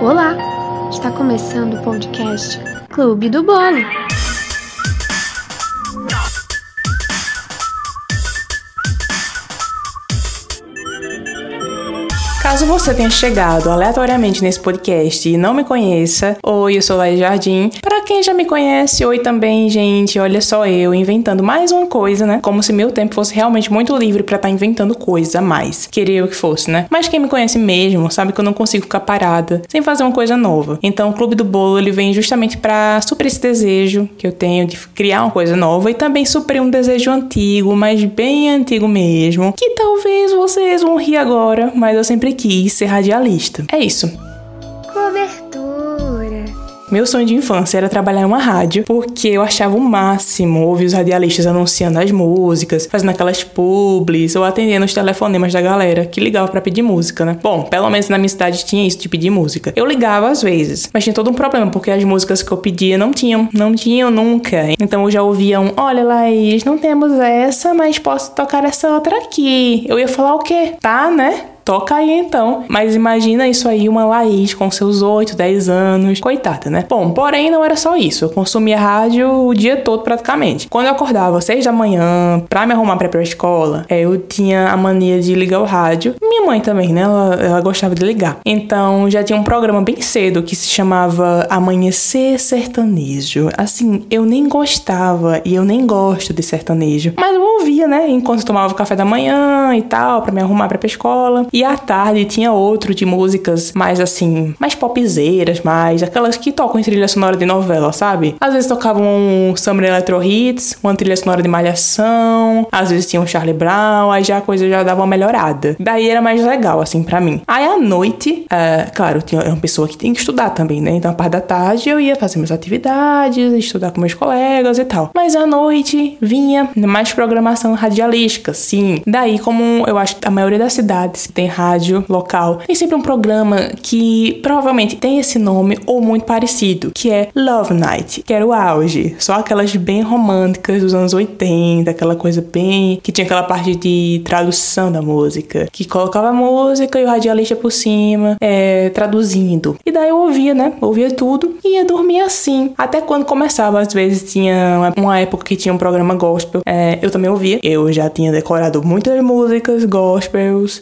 Olá! Está começando o podcast Clube do Bolo. Caso você tenha chegado aleatoriamente nesse podcast e não me conheça, oi, eu sou Laís Jardim. Para quem já me conhece, oi também, gente. Olha só eu inventando mais uma coisa, né? Como se meu tempo fosse realmente muito livre para estar tá inventando coisa a mais. Queria eu que fosse, né? Mas quem me conhece mesmo sabe que eu não consigo ficar parada sem fazer uma coisa nova. Então, o Clube do Bolo ele vem justamente para suprir esse desejo que eu tenho de criar uma coisa nova e também suprir um desejo antigo, mas bem antigo mesmo, que talvez vocês vão rir agora, mas eu sempre quis ser radialista. É isso. Cobertura. Meu sonho de infância era trabalhar em uma rádio, porque eu achava o máximo ouvir os radialistas anunciando as músicas, fazendo aquelas publis ou atendendo os telefonemas da galera que ligava para pedir música, né? Bom, pelo menos na minha cidade tinha isso de pedir música. Eu ligava às vezes, mas tinha todo um problema, porque as músicas que eu pedia não tinham, não tinham nunca. Então eu já ouvia um: Olha, Laís, não temos essa, mas posso tocar essa outra aqui. Eu ia falar o quê? Tá, né? Toca aí então. Mas imagina isso aí, uma Laís com seus 8, 10 anos. Coitada, né? Bom, porém não era só isso. Eu consumia rádio o dia todo praticamente. Quando eu acordava às 6 da manhã pra me arrumar pra ir pra escola, é, eu tinha a mania de ligar o rádio. Minha mãe também, né? Ela, ela gostava de ligar. Então já tinha um programa bem cedo que se chamava Amanhecer Sertanejo. Assim, eu nem gostava e eu nem gosto de sertanejo. Mas eu ouvia, né? Enquanto tomava o café da manhã e tal, pra me arrumar pra ir pra escola. E à tarde tinha outro de músicas mais assim, mais popzeiras, mais aquelas que tocam em trilha sonora de novela, sabe? Às vezes tocavam um Summer Electro Hits, uma trilha sonora de malhação, às vezes tinha um Charlie Brown, aí já a coisa já dava uma melhorada. Daí era mais legal, assim, para mim. Aí à noite, é, claro, tinha uma pessoa que tem que estudar também, né? Então a parte da tarde eu ia fazer minhas atividades, estudar com meus colegas e tal. Mas à noite vinha mais programação radialística, sim. Daí, como eu acho que a maioria das cidades tem rádio local, tem sempre um programa que provavelmente tem esse nome ou muito parecido, que é Love Night, que era o auge. Só aquelas bem românticas dos anos 80, aquela coisa bem. que tinha aquela parte de tradução da música, que colocava a música e o radialista por cima, é, traduzindo. E daí eu ouvia, né? Ouvia tudo e ia dormir assim. Até quando começava, às vezes tinha uma época que tinha um programa gospel, é, eu também ouvia. Eu já tinha decorado muitas músicas gospels.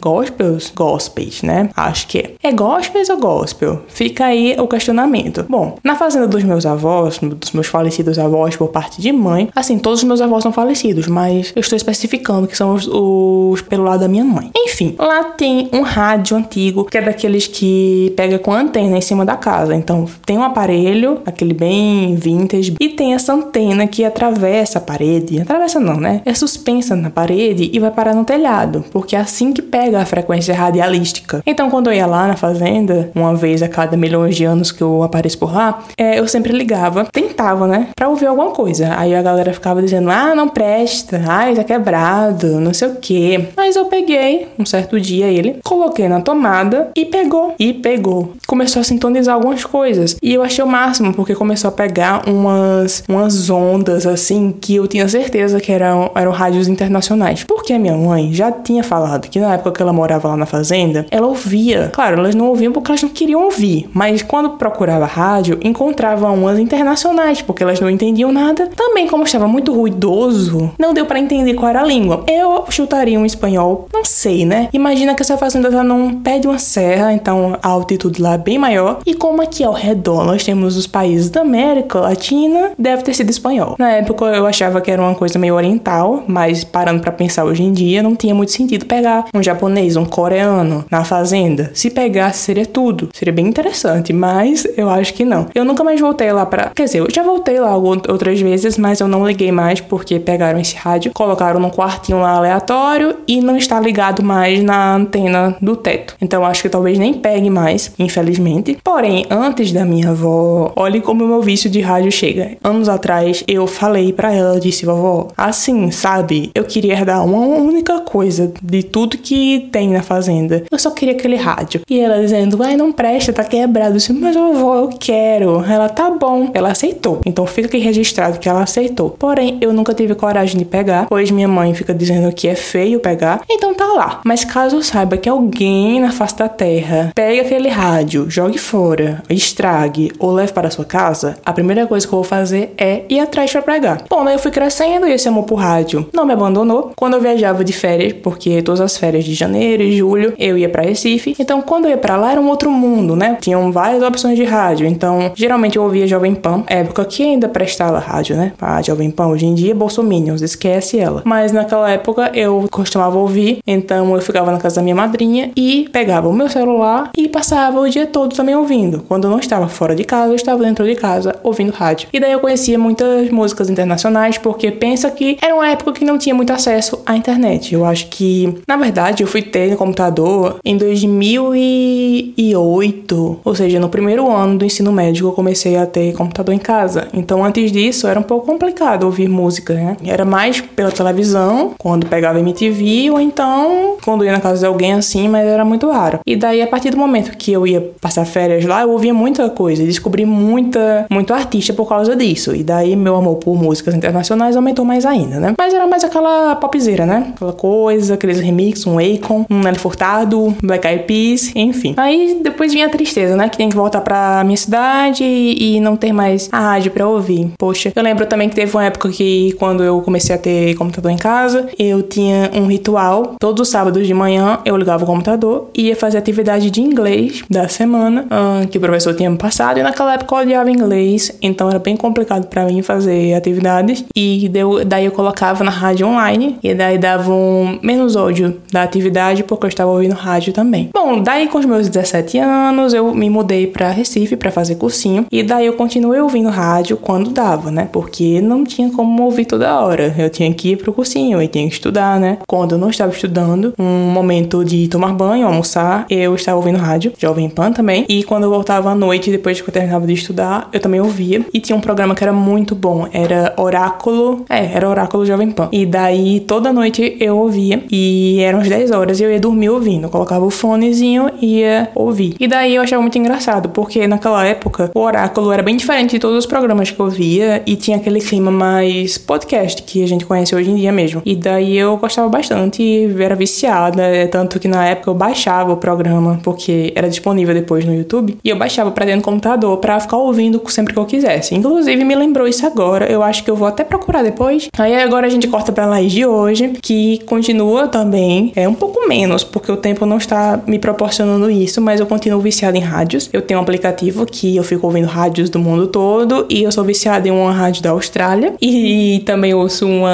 Gospels? gospels, né? Acho que é. É gospels ou gospel? Fica aí o questionamento. Bom, na fazenda dos meus avós, dos meus falecidos avós por parte de mãe, assim, todos os meus avós são falecidos, mas eu estou especificando que são os, os pelo lado da minha mãe. Enfim, lá tem um rádio antigo, que é daqueles que pega com antena em cima da casa. Então, tem um aparelho, aquele bem vintage, e tem essa antena que atravessa a parede. Atravessa não, né? É suspensa na parede e vai parar no telhado, porque é assim que pega a frequência frequência radialística. Então, quando eu ia lá na fazenda, uma vez a cada milhões de anos que eu apareço por lá, é, eu sempre ligava, tentava, né, pra ouvir alguma coisa. Aí a galera ficava dizendo, ah, não presta, ah, tá quebrado, não sei o que. Mas eu peguei, um certo dia ele, coloquei na tomada e pegou. E pegou. Começou a sintonizar algumas coisas. E eu achei o máximo, porque começou a pegar umas, umas ondas, assim, que eu tinha certeza que eram, eram rádios internacionais. Porque a minha mãe já tinha falado que na época que ela morava lá na fazenda, ela ouvia. Claro, elas não ouviam porque elas não queriam ouvir, mas quando procurava rádio, encontrava umas internacionais, porque elas não entendiam nada. Também, como estava muito ruidoso, não deu para entender qual era a língua. Eu chutaria um espanhol, não sei, né? Imagina que essa fazenda tá num pé de uma serra, então a altitude lá é bem maior. E como aqui ao redor nós temos os países da América Latina, deve ter sido espanhol. Na época eu achava que era uma coisa meio oriental, mas parando para pensar hoje em dia, não tinha muito sentido pegar um japonês, um coreano na fazenda. Se pegasse, seria tudo. Seria bem interessante, mas eu acho que não. Eu nunca mais voltei lá pra. Quer dizer, eu já voltei lá outras vezes, mas eu não liguei mais porque pegaram esse rádio, colocaram num quartinho lá aleatório e não está ligado mais na antena do teto. Então acho que talvez nem pegue mais, infelizmente. Porém, antes da minha avó, olhe como o meu vício de rádio chega. Anos atrás, eu falei para ela, eu disse, vovó, assim, sabe, eu queria herdar uma única coisa de tudo que tem na fazenda. Eu só queria aquele rádio. E ela dizendo, ai, não presta, tá quebrado. Eu disse, mas vovó, eu quero. Ela, tá bom. Ela aceitou. Então fica aqui registrado que ela aceitou. Porém, eu nunca tive coragem de pegar, pois minha mãe fica dizendo que é feio pegar. Então tá lá. Mas caso eu saiba que alguém na face da terra pegue aquele rádio, jogue fora, estrague ou leve para sua casa, a primeira coisa que eu vou fazer é ir atrás para pregar. Bom, daí eu fui crescendo e esse amor por rádio não me abandonou. Quando eu viajava de férias, porque todas as férias de janeiro e julho eu ia para Recife, então quando eu ia para lá era um outro mundo, né? Tinham várias opções de rádio, então geralmente eu ouvia Jovem Pan, época que ainda prestava rádio, né? A Jovem Pan hoje em dia, Bolsominions, esquece ela. Mas naquela época eu costumava ouvir, então eu ficava na casa da minha madrinha e pegava o meu celular e passava o dia todo também ouvindo. Quando eu não estava fora de casa, eu estava dentro de casa ouvindo rádio. E daí eu conhecia muitas músicas internacionais, porque pensa que era uma época que não tinha muito acesso à internet. Eu acho que, na verdade, eu fui ter computador em 2008, ou seja, no primeiro ano do ensino médio eu comecei a ter computador em casa. Então, antes disso, era um pouco complicado ouvir música, né? Era mais pela televisão, quando pegava MTV, ou então quando ia na casa de alguém assim, mas era muito raro. E daí, a partir do momento que eu ia passar férias lá, eu ouvia muita coisa, descobri muita, muito artista por causa disso. E daí, meu amor por músicas internacionais aumentou mais ainda, né? Mas era mais aquela popzeira, né? Aquela coisa, aqueles remixes, um Akon, um Nelly Furtado, Black Eyed Peas, enfim. Aí depois vinha a tristeza, né? Que tem que voltar pra minha cidade e, não ter mais a rádio pra ouvir. Poxa, eu lembro também que teve uma época que quando eu comecei a ter computador em casa, eu tinha um ritual. Todos os sábados de manhã eu ligava o computador e ia fazer atividade de inglês da semana uh, que o professor tinha me passado. E naquela época eu odiava inglês, então era bem complicado para mim fazer atividades. E daí eu colocava na rádio online e daí dava um menos ódio da atividade porque eu estava ouvindo rádio também. Bom, daí com os meus 17 anos eu me mudei para Recife para fazer cursinho e daí eu continuei ouvindo rádio quando dava, né? Porque não tinha como ouvir toda hora. Eu tinha que ir pro cursinho e tinha que estudar, né? Quando eu não estava estudando, um momento de tomar banho, almoçar, eu estava ouvindo rádio, Jovem Pan também. E quando eu voltava à noite, depois que eu terminava de estudar, eu também ouvia. E tinha um programa que era muito bom, era Oráculo, é, era Oráculo Jovem Pan. E daí toda noite eu ouvia e eram as 10 horas e eu ia dormir ouvindo. Eu colocava o fonezinho e ia ouvir. E daí eu achava muito engraçado, porque naquela época o Oráculo era bem diferente de todos os programas que eu via e tinha aquele clima mais podcast que a gente conhece hoje em dia mesmo. E daí eu gostava bastante era viciada, é tanto que na época eu baixava o programa porque era disponível depois no YouTube e eu baixava para dentro do computador para ficar ouvindo sempre que eu quisesse. Inclusive me lembrou isso agora, eu acho que eu vou até procurar depois. Aí agora a gente corta para Laís de hoje, que continua também, é um pouco menos, porque o tempo não está me proporcionando isso, mas eu continuo viciada em rádios. Eu tenho um aplicativo que eu fico ouvindo rádios do mundo todo e eu sou viciada em uma rádio da Austrália e também ouço uma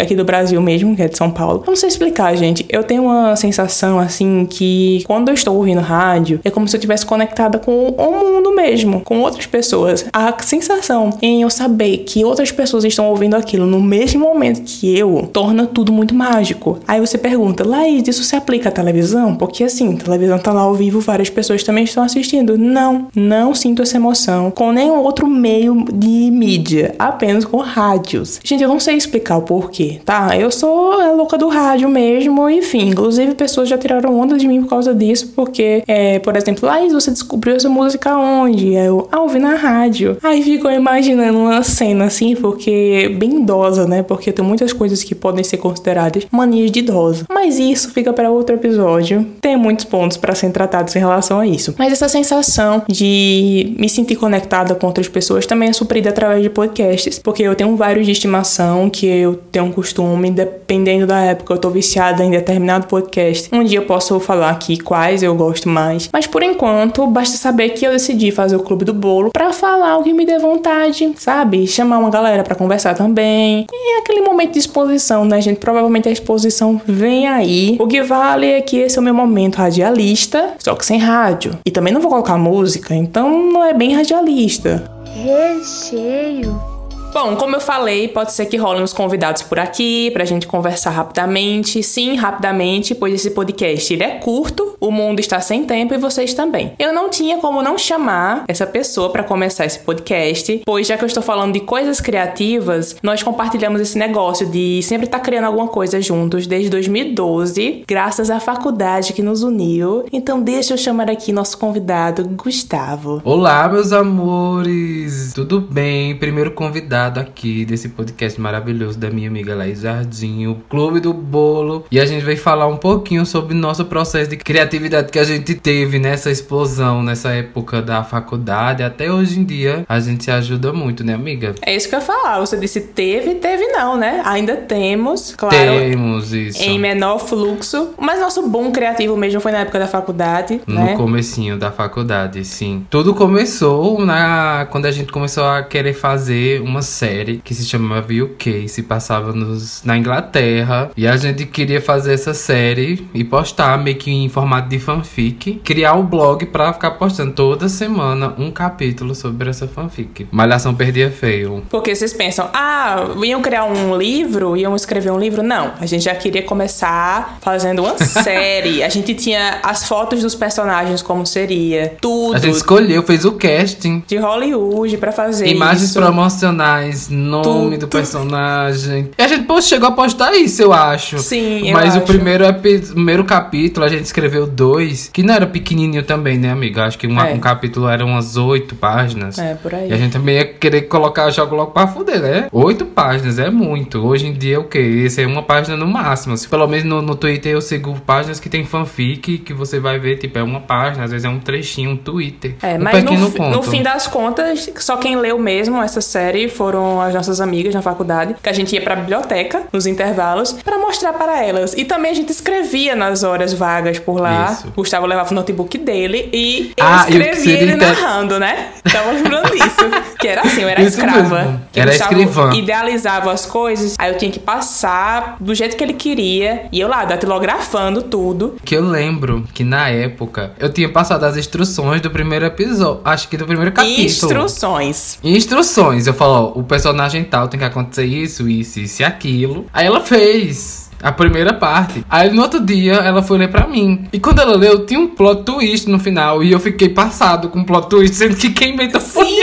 aqui do Brasil mesmo, que é de São Paulo. Eu não sei explicar, gente. Eu tenho uma sensação assim que quando eu estou ouvindo rádio, é como se eu estivesse conectada com o mundo mesmo, com outras pessoas. A sensação em eu saber que outras pessoas estão ouvindo aquilo no mesmo momento que eu torna tudo muito mágico. Aí você pergunta, Laís, isso se aplica à televisão? Porque assim, a televisão tá lá ao vivo, várias pessoas também estão assistindo. Não, não sinto essa emoção com nenhum outro meio de mídia, apenas com rádios. Gente, eu não sei explicar o porquê, tá? Eu sou a louca do rádio mesmo, enfim. Inclusive, pessoas já tiraram onda de mim por causa disso, porque, é, por exemplo, Laís, você descobriu essa música onde? Eu, ah, ouvi na rádio. Aí ficou imaginando uma cena assim, porque bem idosa, né? Porque tem muitas coisas que podem ser consideradas manias de idosa. Mas isso fica para outro episódio. Tem muitos pontos para serem tratados em relação a isso. Mas essa sensação de me sentir conectada com outras pessoas também é suprida através de podcasts, porque eu tenho vários de estimação que eu tenho um costume, dependendo da época, eu tô viciada em determinado podcast. Um dia eu posso falar aqui quais eu gosto mais, mas por enquanto basta saber que eu decidi fazer o Clube do Bolo para falar o que me dê vontade, sabe? Chamar uma galera para conversar também. E é aquele momento de exposição, né, gente? Provavelmente a exposição vem aí. O que vale é que esse é o meu momento radialista, só que sem rádio. E também não vou colocar música, então não é bem radialista. Recheio Bom, como eu falei, pode ser que rolem os convidados por aqui pra gente conversar rapidamente. Sim, rapidamente, pois esse podcast ele é curto, o mundo está sem tempo e vocês também. Eu não tinha como não chamar essa pessoa para começar esse podcast, pois já que eu estou falando de coisas criativas, nós compartilhamos esse negócio de sempre estar tá criando alguma coisa juntos desde 2012, graças à faculdade que nos uniu. Então deixa eu chamar aqui nosso convidado, Gustavo. Olá, meus amores! Tudo bem? Primeiro convidado convidado aqui desse podcast maravilhoso da minha amiga Laís Jardim, o Clube do Bolo. E a gente vai falar um pouquinho sobre nosso processo de criatividade que a gente teve nessa explosão, nessa época da faculdade. Até hoje em dia, a gente se ajuda muito, né, amiga? É isso que eu ia falar. Você disse teve, teve não, né? Ainda temos, claro. Temos isso. Em menor fluxo. Mas nosso boom criativo mesmo foi na época da faculdade, no né? comecinho da faculdade, sim. Tudo começou na quando a gente começou a querer fazer uma série que se chamava UK, se passava nos, na Inglaterra. E a gente queria fazer essa série e postar meio que em formato de fanfic. Criar o um blog pra ficar postando toda semana um capítulo sobre essa fanfic. Malhação perdia feio. Porque vocês pensam, ah, iam criar um livro, iam escrever um livro? Não, a gente já queria começar fazendo uma série. A gente tinha as fotos dos personagens, como seria, tudo. A gente escolheu, fez o casting. De Hollywood para fazer Imagens isso. promocionais mais, nome do personagem. E a gente pô, chegou a postar isso, eu acho. Sim, Mas eu o acho. primeiro, primeiro capítulo a gente escreveu dois, que não era pequenininho também, né, amiga? Acho que uma- É. um capítulo era umas oito páginas. É, por aí. E a gente também ia querer colocar jogo logo pra fuder, né? Oito páginas é muito. Hoje em dia, o quê? Esse é uma página no máximo. Se pelo menos no, no Twitter eu sigo páginas que tem fanfic, que você vai ver, tipo, é uma página, às vezes é um trechinho, um Twitter. É, um mas no, no fim das contas, só quem leu mesmo essa série foram as nossas amigas na faculdade, que a gente ia pra biblioteca nos intervalos pra mostrar para elas. E também a gente escrevia nas horas vagas por lá. Isso. Gustavo levava o notebook dele e eu Ah, escrevia seria ele inter- narrando, né? Tava lembrando disso. Que era assim, eu era Isso escrava. mesmo. Que Era Gustavo escrivã. idealizava as coisas, aí eu tinha que passar do jeito que ele queria. E eu lá, datilografando tudo. Que eu lembro que na época eu tinha passado as instruções do primeiro episódio. Acho que do primeiro capítulo. Instruções. Instruções. Eu falo, ó, o personagem tal tem que acontecer isso, isso, isso e aquilo. Aí ela fez. A primeira parte. Aí no outro dia ela foi ler pra mim. E quando ela leu, tinha um plot twist no final. E eu fiquei passado com o plot twist, sendo que quem inventou foi. Sim,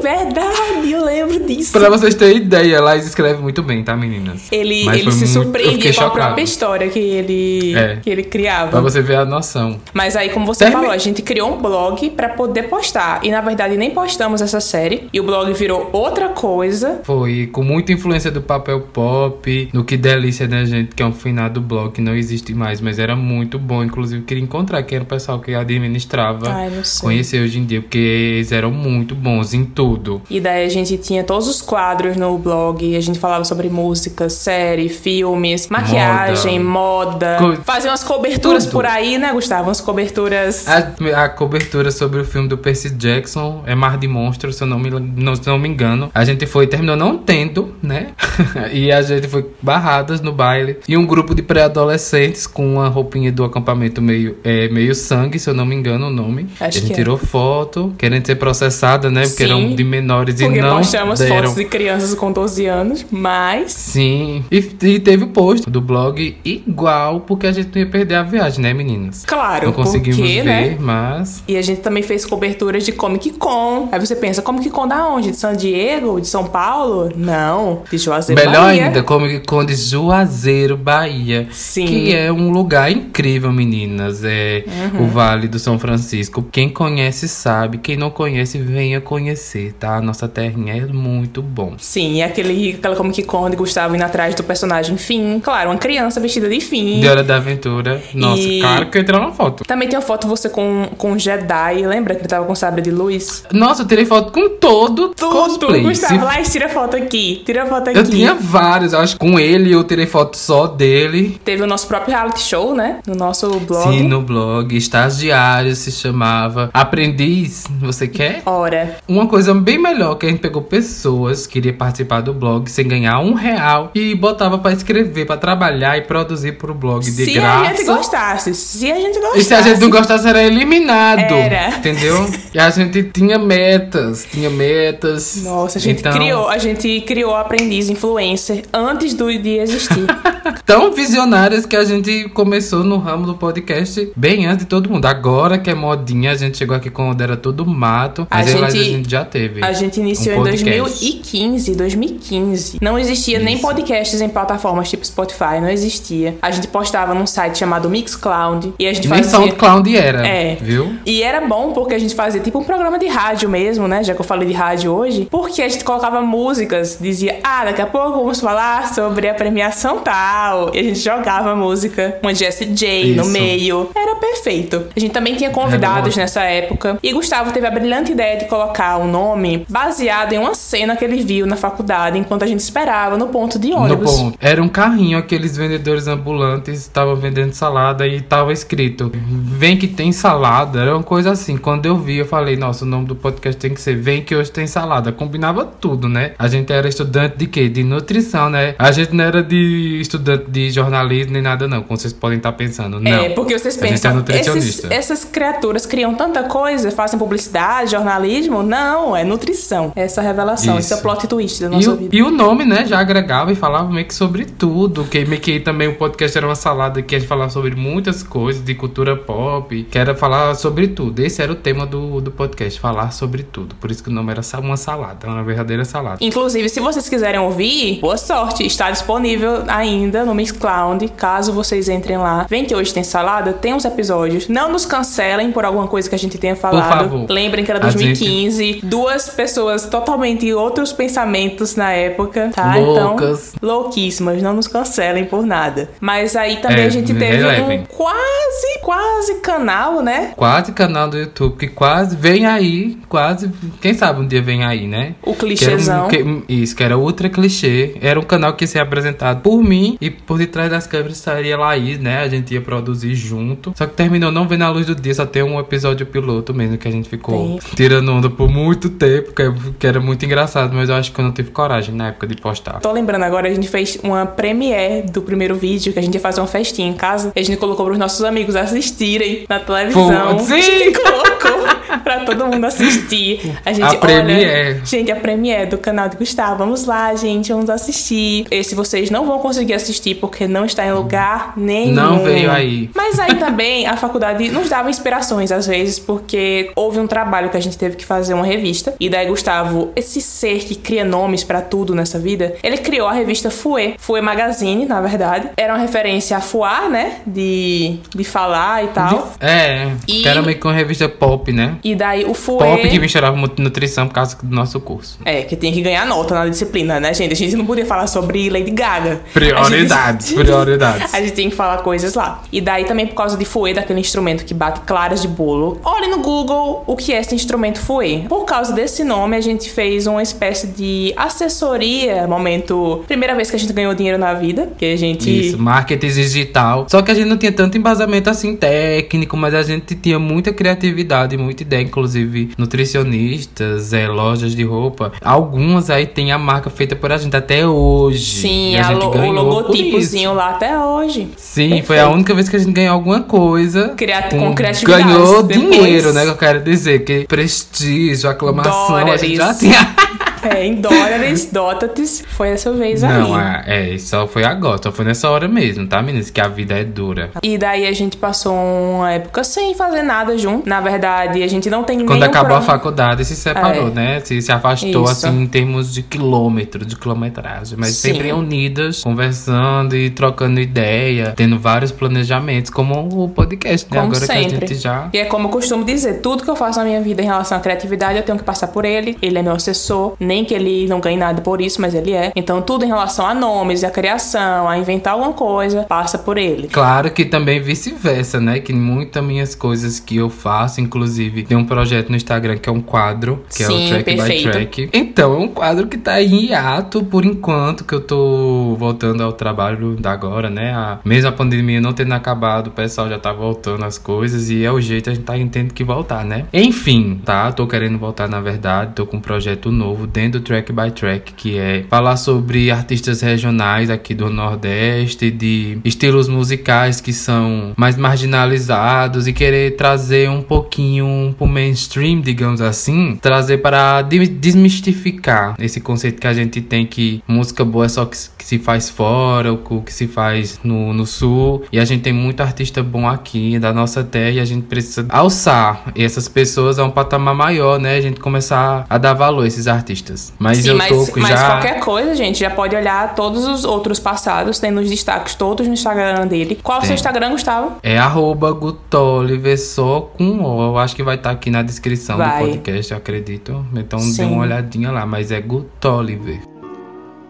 verdade, eu lembro disso. Pra vocês terem ideia, Laís escreve muito bem, tá, meninas? Ele, Mas ele se muito- eu surpreendia com a própria história que ele, É. que ele criava. Pra você ver a noção. Mas aí, como você Termi- falou, a gente criou um blog pra poder postar. E na verdade nem postamos essa série. E o blog virou outra coisa. Foi com muita influência do papel pop, no que delícia da gente, que é um finado blog que não existe mais, mas era muito bom. Inclusive, queria encontrar quem era o pessoal que administrava. Ai, não sei. Conhecer hoje em dia, porque eles eram muito bons em tudo. E daí a gente tinha todos os quadros no blog. A gente falava sobre música, série, filmes, maquiagem, moda. Co- Fazia umas coberturas Tudo. por aí, né, Gustavo? Umas coberturas. A, a cobertura sobre o filme do Percy Jackson é Mar de Monstro, se eu não me, não, se não me engano. A gente foi, terminou não tendo, né? e a gente foi barradas no baile. E um grupo de pré-adolescentes com uma roupinha do acampamento meio, é, meio sangue, se eu não me engano o nome. Acho a gente é. tirou foto, querendo ser processada, né? Porque Sim, eram de menores e Porque não postamos deram. fotos de crianças com 12 anos, mas. Sim. E, e teve o post do blog igual, porque a gente não ia perder a viagem, né, meninas? Claro, Não conseguimos porque, ver, né? mas. E a gente também fez coberturas de Comic Con. Aí você pensa, Comic Con da onde? De San Diego? De São Paulo? Não, de Juazeiro, Melhor Bahia. ainda, Comic Con de Juazeiro, Bahia. Sim. Que é um lugar incrível, meninas. É Uhum. o Vale do São Francisco. Quem conhece sabe, quem não conhece, venha conhecer, tá? A nossa terrinha é muito bom. Sim, e aquele, aquela Comic Con de Gustavo indo atrás do personagem Finn. Claro, uma criança vestida de Finn. De Hora da Aventura. Nossa, E- cara, que eu entrar uma foto. Também tem uma foto você com, com Jedi. Lembra que ele tava com sabre de luz? Nossa, eu tirei foto com todo Tudo! cosplay. Gustavo, lá, tira foto aqui. Tira foto aqui. Eu tinha vários, acho que com ele eu tirei foto só dele. Teve o nosso próprio reality show, né? No nosso blog. Sim, no blog. Estagiário se chamava. Aprendiz, você quer? Ora, Uma coisa bem melhor que a gente pegou pessoas que queriam participar do blog sem ganhar um real e botava pra escrever, pra trabalhar e produzir pro blog de se graça. a gente gostasse, se a gente gostasse. E se a gente não gostasse, era eliminado. Era. Entendeu? E a gente tinha metas. Tinha metas. Nossa, a gente Então, criou, a gente criou aprendiz influencer antes do de existir. Tão visionárias que a gente começou no ramo do podcast bem antes de todo mundo. Agora que é modinha, a gente chegou aqui quando era todo mato. A Mas gente- a gente já teve. A gente iniciou um em podcast. 2015, 2015. Não existia nem Isso. podcasts em plataformas tipo Spotify, não existia. A gente postava num site chamado Mixcloud e a gente Nem fazia SoundCloud era. É. Viu? E era bom porque a gente fazia tipo um programa de rádio mesmo, né? Já que eu falei de rádio hoje. Porque a gente colocava músicas, dizia, ah, daqui a pouco vamos falar sobre a premiação tal. E a gente jogava música, uma Jessie J no meio. Era perfeito. A gente também tinha convidados Era nessa época. E Gustavo teve a brilhante ideia de colocar um nome baseado em uma cena que ele viu na faculdade enquanto a gente esperava no ponto de No ônibus. ponto. Era um carrinho, aqueles vendedores ambulantes estavam vendendo salada e tava escrito: Vem que tem salada. Era uma coisa assim. Quando eu vi, eu falei: Nossa, o nome do podcast tem que ser Vem que hoje tem salada. Combinava tudo, né? A gente era estudante de quê? De nutrição, né? A gente não era de estudante de jornalismo nem nada, não. Como vocês podem estar pensando. Não. É, porque vocês A é pensam, esses, nutricionista. essas criaturas criam tanta coisa, fazem publicidade, jornalismo. Não, é nutrição. Essa revelação, esse é o Isso. plot twist da E nossa o, vida. e o nome, né, já agregava e falava meio que sobre tudo. Que meio que também o podcast era uma salada que a gente falava sobre muitas coisas de cultura pop, que era falar sobre tudo. Esse era o tema do, do podcast, falar sobre tudo. Por isso que o nome era uma salada, uma verdadeira salada. Inclusive, se vocês quiserem ouvir, boa sorte. Está disponível ainda no Mixcloud. Caso vocês entrem lá. Vem que hoje tem salada, tem os episódios. Não nos cancelem por alguma coisa que a gente tenha falado. Lembrem que era A 2015. Duas pessoas totalmente outros pensamentos na época, tá? Loucas. Então, louquíssimas. Não nos cancelem por nada. Mas aí também É, a gente teve relevem. um quase, quase canal, né? Quase canal do YouTube, que quase vem aí, quase, quem sabe um dia vem aí, né? O Que era um- clichêzão. que- isso, que era ultra clichê. Era um canal que ia ser apresentado por mim e por detrás das câmeras estaria Laís, né? A gente ia produzir junto. Só que terminou não vendo a luz do dia, só tem um episódio piloto mesmo que a gente ficou Tem. tirando onda por muito tempo, que, que era muito engraçado, mas eu acho que eu não tive coragem na época de postar. Tô lembrando agora, a gente fez uma premiere do primeiro vídeo, que a gente ia fazer uma festinha em casa. E a gente colocou pros nossos amigos assistirem na televisão. Pô, sim! Colocou pra todo mundo assistir. A gente, A olha, premiere. gente, a premiere do canal de Gustavo. Vamos lá, gente, vamos assistir. Esse vocês não vão conseguir assistir porque não está em lugar nenhum. Não veio aí. Mas aí também a faculdade nos dava inspirações às vezes, porque houve um trabalho que a gente teve que fazer uma revista. E daí, Gustavo, esse ser que cria nomes pra tudo nessa vida, ele criou a revista Fue. Fue Magazine, na verdade. Era uma referência a fuar, né? De, de falar e tal. É, E- que era meio que uma revista pop, né? E daí o Fue. Pop que misturava muito nutrição por causa do nosso curso. É, que tinha que ganhar nota na disciplina, né, gente? A gente não podia falar sobre Lady Gaga. Prioridades, A gente- prioridades. A gente tem que falar coisas lá. E daí também por causa de fouet, daquele instrumento que bate claras de bolo. Olhe no Google o que é esse instrumento fouet. Por causa desse nome, a gente fez uma espécie de assessoria, momento... Primeira vez que a gente ganhou dinheiro na vida, que a gente... Isso, marketing digital. Só que a gente não tinha tanto embasamento assim técnico, mas a gente tinha muita criatividade, muita ideia, inclusive nutricionistas, é, lojas de roupa. Algumas aí tem a marca feita por a gente até hoje. Sim, a a gente o logotipozinho isso. lá até hoje. Sim, Perfeito. foi a única vez que a gente ganhou alguma coisa. Cria- com criatividade. Ganhou Depois- dinheiro, né? Que eu quero dizer. Que prestígio, aclamação, a gente já Dólares. tinha. É, em dólares, dótates, foi essa vez Não, aí. é, é, só foi agora, só foi nessa hora mesmo, tá, meninas? Que a vida é dura. E daí a gente passou uma época sem fazer nada junto. Na verdade, a gente não tem Quando acabou a pro- faculdade, se separou, É. né? Se, se afastou, Isso. assim, em termos de quilômetro, de quilometragem. Mas Sim. sempre unidas, conversando e trocando ideia, tendo vários planejamentos, como o podcast, né? Como Agora que a sempre. gente já. E é como eu costumo dizer, tudo que eu faço na minha vida em relação à criatividade, eu tenho que passar por ele. Ele é meu assessor, nem que ele não ganhe nada por isso, mas ele é. Então, tudo em relação a nomes, a criação, a inventar alguma coisa, passa por ele. Claro que também vice-versa, né? Que muitas minhas coisas que eu faço, inclusive, tem um projeto no Instagram que é um quadro, que é Sim, o Track perfeito. by Track. Então, é um quadro que tá em hiato por enquanto, que eu tô voltando ao trabalho da agora, né? A, mesmo a pandemia não tendo acabado, o pessoal já tá voltando as coisas e é o jeito, a gente tá tendo que voltar, né? Enfim, tá? Tô querendo voltar, na verdade, tô com um projeto novo dentro do Track by Track, que é falar sobre artistas regionais aqui do Nordeste, de estilos musicais que são mais marginalizados e querer trazer um pouquinho pro mainstream, digamos assim, trazer para desmistificar esse conceito que a gente tem que música boa é só que, que se faz fora, o que se faz no, no sul, e a gente tem muito artista bom aqui da nossa terra e a gente precisa alçar essas pessoas a um patamar maior, né? A gente começar a dar valor a esses artistas. Mas Sim, eu mas, tô mas já... qualquer coisa, gente, já pode olhar todos os outros passados, tem nos destaques todos no Instagram dele. Qual o seu Instagram, Gustavo? É arroba Gutoliver, só com O. Eu acho que vai estar tá aqui na descrição vai. do podcast, eu acredito. Então Sim. dê uma olhadinha lá, mas é Gutoliver.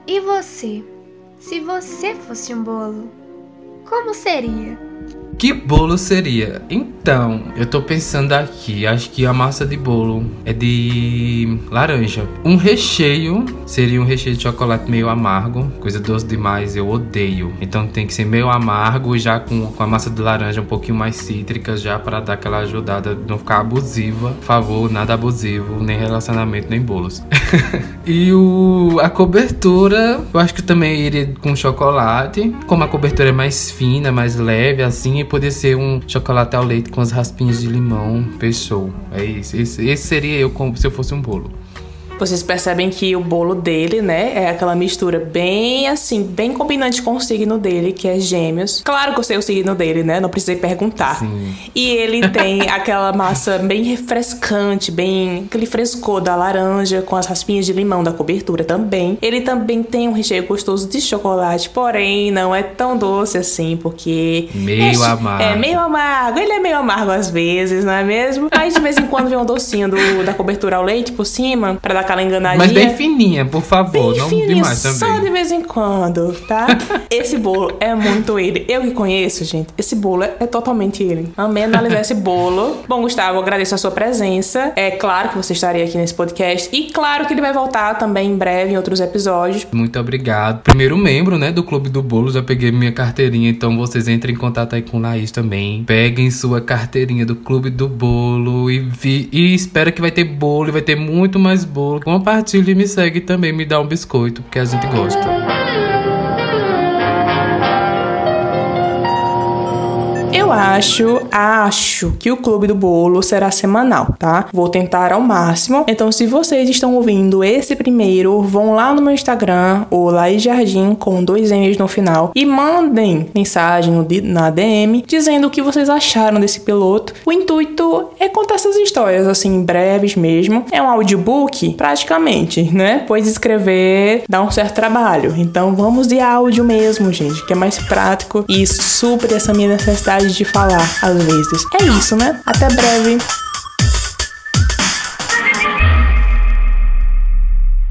E você? Se você fosse um bolo, como seria? Que bolo seria? Então, eu tô pensando aqui, acho que a massa de bolo é de laranja. Um recheio seria um recheio de chocolate meio amargo, coisa doce demais, eu odeio. Então tem que ser meio amargo, já com, com a massa de laranja um pouquinho mais cítrica, já para dar aquela ajudada, não ficar abusiva. Por favor, nada abusivo, nem relacionamento, nem bolos. e o, a cobertura, eu acho que também iria com chocolate. Como a cobertura é mais fina, mais leve, assim, poder ser um chocolate ao leite com as raspinhas de limão. Fechou. É isso. Esse, esse seria eu como se eu fosse um bolo. Vocês percebem que o bolo dele, né, é aquela mistura bem assim, bem combinante com o signo dele, que é Gêmeos. Claro que eu sei o signo dele, né? Não precisei perguntar. Sim. E ele tem aquela massa bem refrescante, bem aquele frescor da laranja com as raspinhas de limão da cobertura também. Ele também tem um recheio gostoso de chocolate, porém não é tão doce assim, porque meio é, amargo. É meio amargo. Ele é meio amargo às vezes, não é mesmo? Mas de vez em quando vem um docinho do, da cobertura ao leite por cima para dar aquela enganadinha. Mas bem fininha, por favor. Bem não fininha, demais também. Só de vez em quando, tá? esse bolo é muito ele. Eu que conheço, gente, esse bolo é, é totalmente ele. Amei analisar esse bolo. Bom, Gustavo, agradeço a sua presença. É claro que você estaria aqui nesse podcast. E claro que ele vai voltar também em breve em outros episódios. Muito obrigado. Primeiro membro, né, do Clube do Bolo. Já peguei minha carteirinha, então vocês entrem em contato aí com o Laís também. Peguem sua carteirinha do Clube do Bolo e, vi, e espera que vai ter bolo e vai ter muito mais bolo compartilhe e me segue também, me dá um biscoito, porque a gente gosta. Acho, acho que o Clube do Bolo será semanal, tá? Vou tentar ao máximo. Então, se vocês estão ouvindo esse primeiro, vão lá no meu Instagram, o Laís Jardim, com dois M's no final, e mandem mensagem na DM dizendo o que vocês acharam desse piloto. O intuito é contar essas histórias, assim, breves mesmo. É um audiobook, praticamente, né? Pois escrever dá um certo trabalho. Então, vamos de áudio mesmo, gente, que é mais prático e supre essa minha necessidade de de falar às vezes. É isso, né? Até breve.